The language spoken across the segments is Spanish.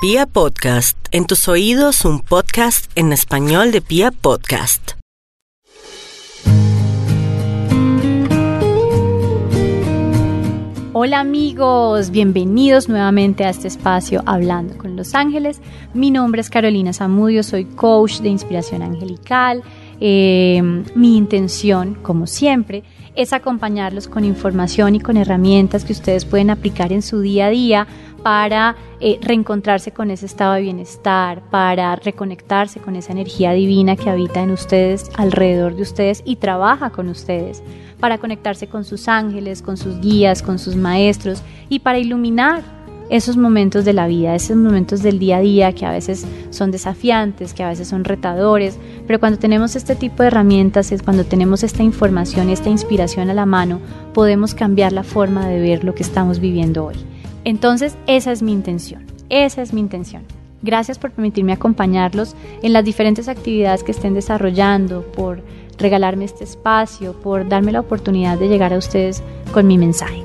Pia Podcast, en tus oídos un podcast en español de Pia Podcast. Hola amigos, bienvenidos nuevamente a este espacio Hablando con los Ángeles. Mi nombre es Carolina Zamudio, soy coach de inspiración angelical. Eh, mi intención, como siempre, es acompañarlos con información y con herramientas que ustedes pueden aplicar en su día a día para eh, reencontrarse con ese estado de bienestar, para reconectarse con esa energía divina que habita en ustedes, alrededor de ustedes y trabaja con ustedes, para conectarse con sus ángeles, con sus guías, con sus maestros y para iluminar esos momentos de la vida, esos momentos del día a día que a veces son desafiantes, que a veces son retadores, pero cuando tenemos este tipo de herramientas, es cuando tenemos esta información esta inspiración a la mano, podemos cambiar la forma de ver lo que estamos viviendo hoy. Entonces, esa es mi intención, esa es mi intención. Gracias por permitirme acompañarlos en las diferentes actividades que estén desarrollando, por regalarme este espacio, por darme la oportunidad de llegar a ustedes con mi mensaje.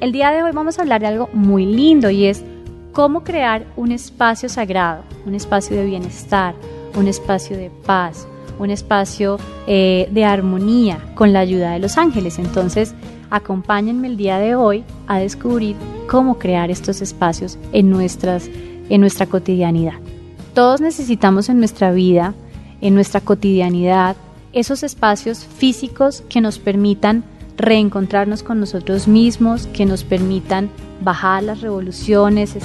El día de hoy vamos a hablar de algo muy lindo y es cómo crear un espacio sagrado, un espacio de bienestar, un espacio de paz, un espacio eh, de armonía con la ayuda de los ángeles. Entonces, acompáñenme el día de hoy a descubrir cómo crear estos espacios en, nuestras, en nuestra cotidianidad. Todos necesitamos en nuestra vida, en nuestra cotidianidad, esos espacios físicos que nos permitan reencontrarnos con nosotros mismos, que nos permitan bajar las revoluciones,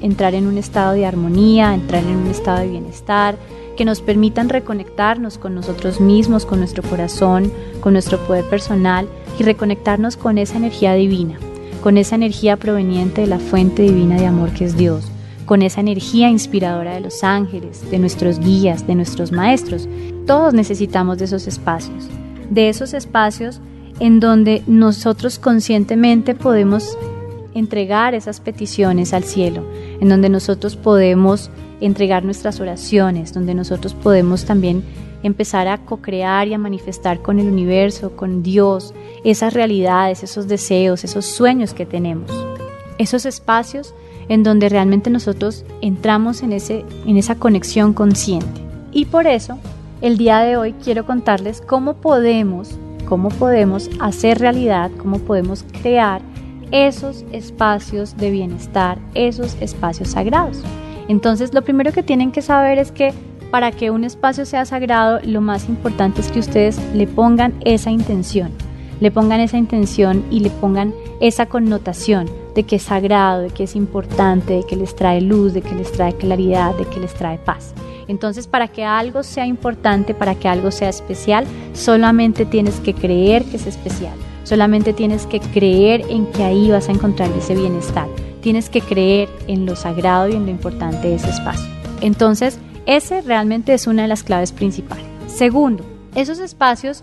entrar en un estado de armonía, entrar en un estado de bienestar, que nos permitan reconectarnos con nosotros mismos, con nuestro corazón, con nuestro poder personal y reconectarnos con esa energía divina, con esa energía proveniente de la fuente divina de amor que es Dios, con esa energía inspiradora de los ángeles, de nuestros guías, de nuestros maestros. Todos necesitamos de esos espacios, de esos espacios en donde nosotros conscientemente podemos entregar esas peticiones al cielo, en donde nosotros podemos entregar nuestras oraciones, donde nosotros podemos también empezar a co-crear y a manifestar con el universo, con Dios, esas realidades, esos deseos, esos sueños que tenemos. Esos espacios en donde realmente nosotros entramos en, ese, en esa conexión consciente. Y por eso, el día de hoy quiero contarles cómo podemos, cómo podemos hacer realidad, cómo podemos crear esos espacios de bienestar, esos espacios sagrados. Entonces, lo primero que tienen que saber es que para que un espacio sea sagrado, lo más importante es que ustedes le pongan esa intención, le pongan esa intención y le pongan esa connotación de que es sagrado, de que es importante, de que les trae luz, de que les trae claridad, de que les trae paz. Entonces, para que algo sea importante, para que algo sea especial, solamente tienes que creer que es especial. Solamente tienes que creer en que ahí vas a encontrar ese bienestar. Tienes que creer en lo sagrado y en lo importante de ese espacio. Entonces, ese realmente es una de las claves principales. Segundo, esos espacios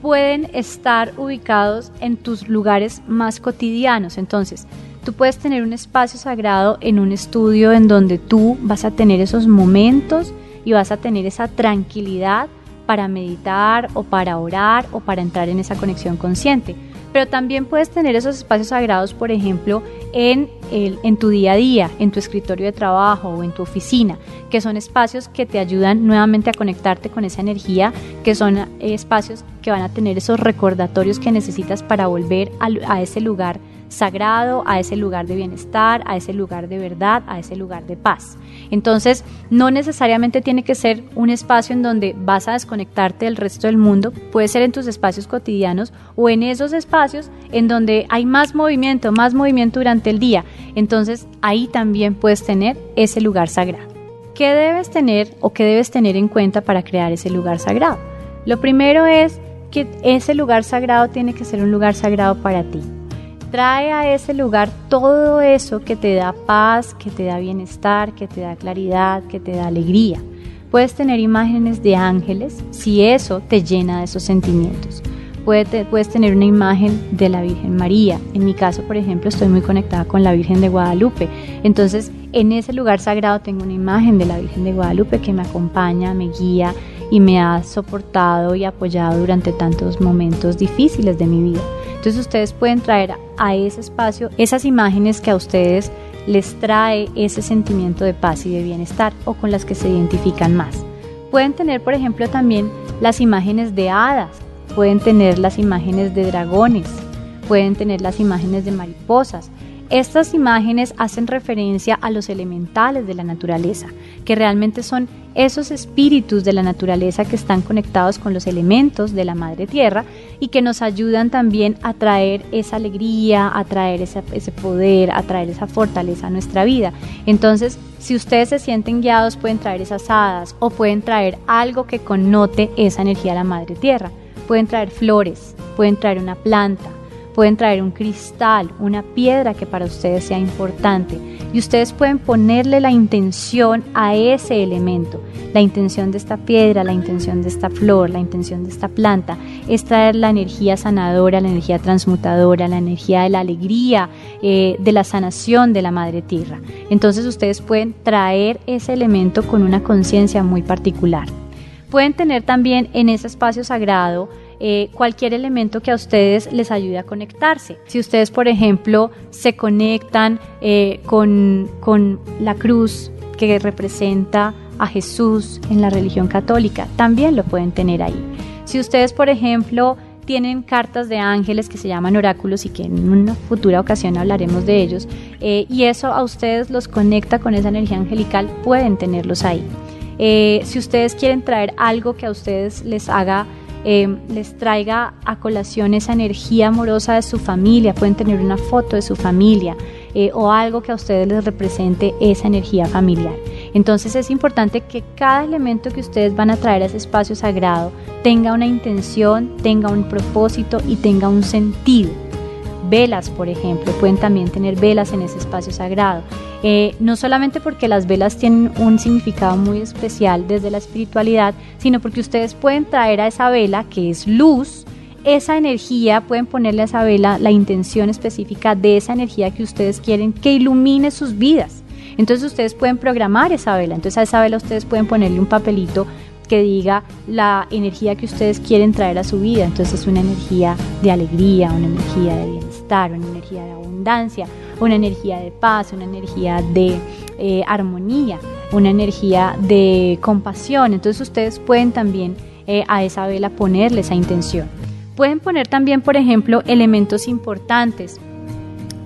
pueden estar ubicados en tus lugares más cotidianos. Entonces, tú puedes tener un espacio sagrado en un estudio en donde tú vas a tener esos momentos y vas a tener esa tranquilidad para meditar o para orar o para entrar en esa conexión consciente pero también puedes tener esos espacios sagrados, por ejemplo, en, el, en tu día a día, en tu escritorio de trabajo o en tu oficina, que son espacios que te ayudan nuevamente a conectarte con esa energía, que son eh, espacios que van a tener esos recordatorios que necesitas para volver a, a ese lugar sagrado, a ese lugar de bienestar, a ese lugar de verdad, a ese lugar de paz. Entonces, no necesariamente tiene que ser un espacio en donde vas a desconectarte del resto del mundo, puede ser en tus espacios cotidianos o en esos espacios en donde hay más movimiento, más movimiento durante el día. Entonces, ahí también puedes tener ese lugar sagrado. ¿Qué debes tener o qué debes tener en cuenta para crear ese lugar sagrado? Lo primero es que ese lugar sagrado tiene que ser un lugar sagrado para ti trae a ese lugar todo eso que te da paz, que te da bienestar, que te da claridad, que te da alegría. Puedes tener imágenes de ángeles si eso te llena de esos sentimientos. Puedes, tener una imagen de la Virgen María. En mi caso, por ejemplo, estoy muy conectada con la Virgen de Guadalupe. Entonces, en ese lugar sagrado tengo una imagen de la Virgen de Guadalupe que me acompaña, me guía y me ha soportado y apoyado durante tantos momentos difíciles de mi vida. Entonces ustedes pueden traer a ese espacio esas imágenes que a ustedes les trae ese sentimiento de paz y de bienestar o con las que se identifican más. Pueden tener, por ejemplo, también las imágenes de hadas, pueden tener las imágenes de dragones, pueden tener las imágenes de mariposas. Estas imágenes hacen referencia a los elementales de la naturaleza, que realmente son esos espíritus de la naturaleza que están conectados con los elementos de la madre tierra y que nos ayudan también a traer esa alegría, a traer ese, poder, a traer esa fortaleza a nuestra vida. Entonces, si ustedes se sienten guiados, pueden traer esas hadas o pueden traer algo que connote esa energía a la madre tierra. Pueden traer flores, pueden traer una planta, pueden traer un cristal, una piedra que para ustedes sea importante y ustedes pueden ponerle la intención a ese elemento. La intención de esta piedra, la intención de esta flor, la intención de esta planta es traer la energía sanadora, la energía transmutadora, la energía de la alegría, eh, de la sanación de la madre tierra. Entonces ustedes pueden traer ese elemento con una conciencia muy particular. Pueden tener también en ese espacio sagrado eh, cualquier elemento que a ustedes les ayude a conectarse. Si ustedes, por ejemplo, se conectan eh, con, con la cruz que representa a Jesús en la religión católica, también lo pueden tener ahí. Si ustedes, por ejemplo, tienen cartas de ángeles que se llaman oráculos y que en una futura ocasión hablaremos de ellos, eh, y eso a ustedes los conecta con esa energía angelical, pueden tenerlos ahí. Si ustedes quieren traer algo que a ustedes les haga Em, les traiga a colación esa energía amorosa de su familia, pueden tener una foto de su familia eh, o algo que a ustedes les represente esa energía familiar. Entonces es importante que cada elemento que ustedes van a traer a ese espacio sagrado tenga una intención, tenga un propósito y tenga un sentido. Velas, por ejemplo, pueden también tener velas en ese espacio sagrado. Eh, no solamente porque las velas tienen un significado muy especial desde la espiritualidad, sino porque ustedes pueden traer a esa vela, que es luz, esa energía, pueden ponerle a esa vela la intención específica de esa energía que ustedes quieren que ilumine sus vidas. Entonces ustedes pueden programar esa vela, entonces a esa vela ustedes pueden ponerle un papelito que diga la energía que ustedes quieren traer a su vida. Entonces es una energía de alegría, una energía de bienestar, una energía de abundancia, una energía de paz, una energía de eh, armonía, una energía de compasión. Entonces ustedes pueden también eh, a esa vela ponerle esa intención. Pueden poner también, por ejemplo, elementos importantes.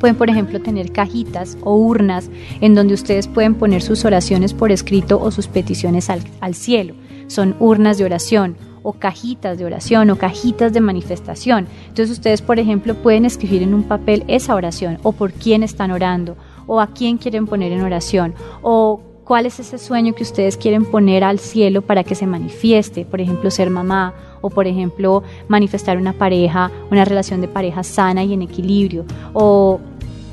Pueden, por ejemplo, tener cajitas o urnas en donde ustedes pueden poner sus oraciones por escrito o sus peticiones al cielo son urnas de oración o cajitas de oración o cajitas de manifestación. Entonces ustedes, por ejemplo, pueden escribir en un papel esa oración o por quién están orando o a quién quieren poner en oración o cuál es ese sueño que ustedes quieren poner al cielo para que se manifieste, por ejemplo, ser mamá o por ejemplo manifestar una pareja, una relación de pareja sana y en equilibrio o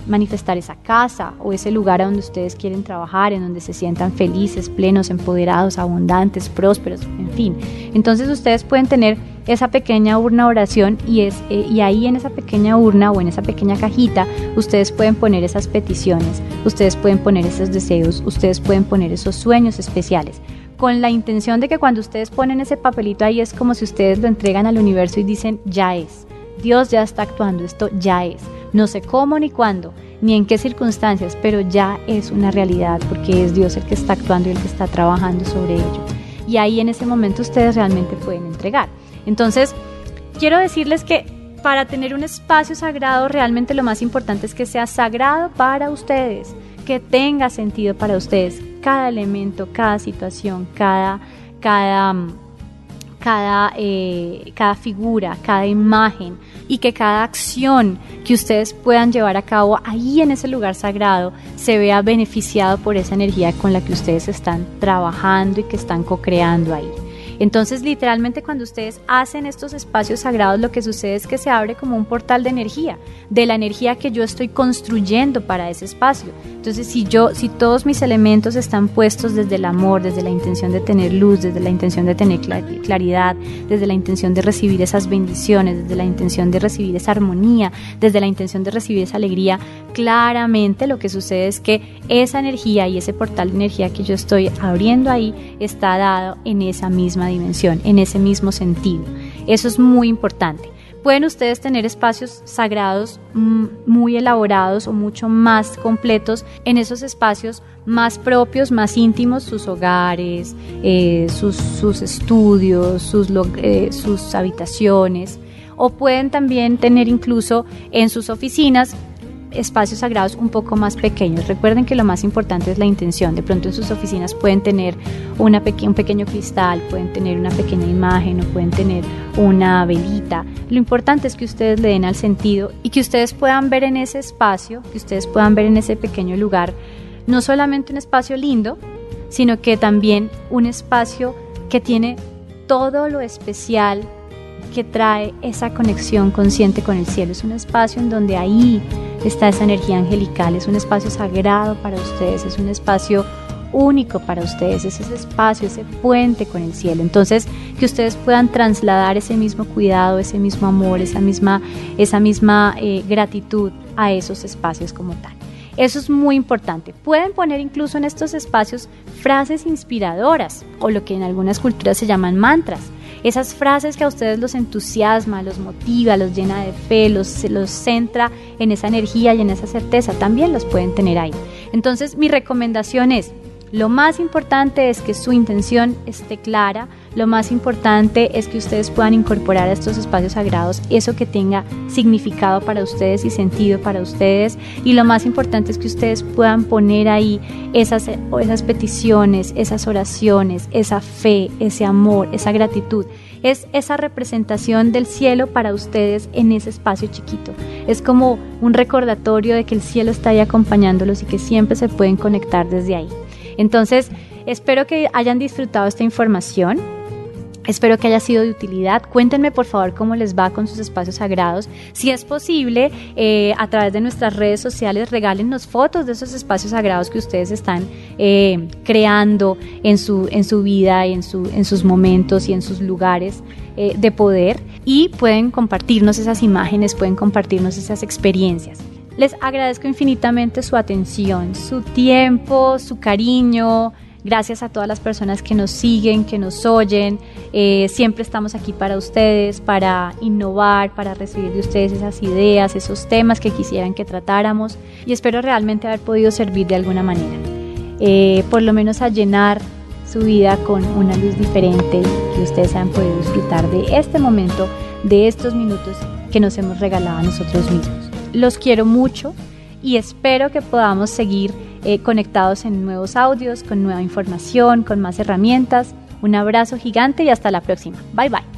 manifestar esa casa o ese lugar a donde ustedes quieren trabajar, en donde se sientan felices, plenos, empoderados, abundantes, prósperos, en fin. Entonces ustedes pueden tener esa pequeña urna oración y, es, eh, y ahí en esa pequeña urna o en esa pequeña cajita ustedes pueden poner esas peticiones, ustedes pueden poner esos deseos, ustedes pueden poner esos sueños especiales con la intención de que cuando ustedes ponen ese papelito ahí es como si ustedes lo entregan al universo y dicen ya es. Dios ya está actuando, esto ya es. No sé cómo ni cuándo, ni en qué circunstancias, pero ya es una realidad porque es Dios el que está actuando y el que está trabajando sobre ello. Y ahí en ese momento ustedes realmente pueden entregar. Entonces, quiero decirles que para tener un espacio sagrado realmente lo más importante es que sea sagrado para ustedes, que tenga sentido para ustedes, cada elemento, cada situación, cada, cada cada, eh, cada figura, cada imagen y que cada acción que ustedes puedan llevar a cabo ahí en ese lugar sagrado se vea beneficiado por esa energía con la que ustedes están trabajando y que están co-creando ahí. Entonces, literalmente cuando ustedes hacen estos espacios sagrados, lo que sucede es que se abre como un portal de energía, de la energía que yo estoy construyendo para ese espacio. Entonces, si yo, si todos mis elementos están puestos desde el amor, desde la intención de tener luz, desde la intención de tener claridad, desde la intención de recibir esas bendiciones, desde la intención de recibir esa armonía, desde la intención de recibir esa alegría, claramente lo que sucede es que esa energía y ese portal de energía que yo estoy abriendo ahí está dado en esa misma dimensión, en ese mismo sentido. Eso es muy importante. Pueden ustedes tener espacios sagrados mm, muy elaborados o mucho más completos en esos espacios más propios, más íntimos, sus hogares, eh, sus, estudios, sus, eh, sus habitaciones. O pueden también tener incluso en sus oficinas espacios sagrados un poco más pequeños. Recuerden que lo más importante es la intención. De pronto en sus oficinas pueden tener un pequeño cristal, pueden tener una pequeña imagen o pueden tener una velita. Lo importante es que ustedes le den al sentido y que ustedes puedan ver en ese espacio, que ustedes puedan ver en ese pequeño lugar, no solamente un espacio lindo, sino que también un espacio que tiene todo lo especial que trae esa conexión consciente con el cielo. Es un espacio en donde ahí está esa energía angelical, es un espacio sagrado para ustedes, es un espacio único para ustedes, es ese espacio, ese puente con el cielo. Entonces, que ustedes puedan trasladar ese mismo cuidado, ese mismo amor, esa misma, esa misma eh, gratitud a esos espacios como tal. Eso es muy importante. Pueden poner incluso en estos espacios frases inspiradoras o lo que en algunas culturas se llaman mantras esas frases que a ustedes los entusiasma, los motiva, los llena de fe, los, los centra en esa energía y en esa certeza, también los pueden tener ahí. Entonces mi recomendación es, lo más importante es que su intención esté clara, lo más importante es que ustedes puedan incorporar a estos espacios sagrados eso que tenga significado para ustedes y sentido para ustedes y lo más importante es que ustedes puedan poner ahí esas, esas peticiones, esas oraciones, esa fe, ese amor, esa gratitud es esa representación del cielo para ustedes en ese espacio chiquito. Es como un recordatorio de que el cielo está ahí acompañándolos y que siempre se pueden conectar desde ahí. Entonces, espero que hayan disfrutado esta información. Espero que haya sido de utilidad. Cuéntenme por favor cómo les va con sus espacios sagrados. Si es posible, eh, a través de nuestras redes sociales, regálenos fotos de esos espacios sagrados que ustedes están eh, creando en su, en su vida y en, su, en sus momentos y en sus lugares eh, de poder. Y pueden compartirnos esas imágenes, pueden compartirnos esas experiencias. Les agradezco infinitamente su atención, su tiempo, su cariño. Gracias a todas las personas que nos siguen, que nos oyen. Eh, siempre estamos aquí para ustedes, para innovar, para recibir de ustedes esas ideas, esos temas que quisieran que tratáramos. Y espero realmente haber podido servir de alguna manera. Eh, por lo menos a llenar su vida con una luz diferente y que ustedes hayan podido disfrutar de este momento, de estos minutos que nos hemos regalado a nosotros mismos. Los quiero mucho y espero que podamos seguir eh, conectados en nuevos audios, con nueva información, con más herramientas. Un abrazo gigante y hasta la próxima. Bye bye.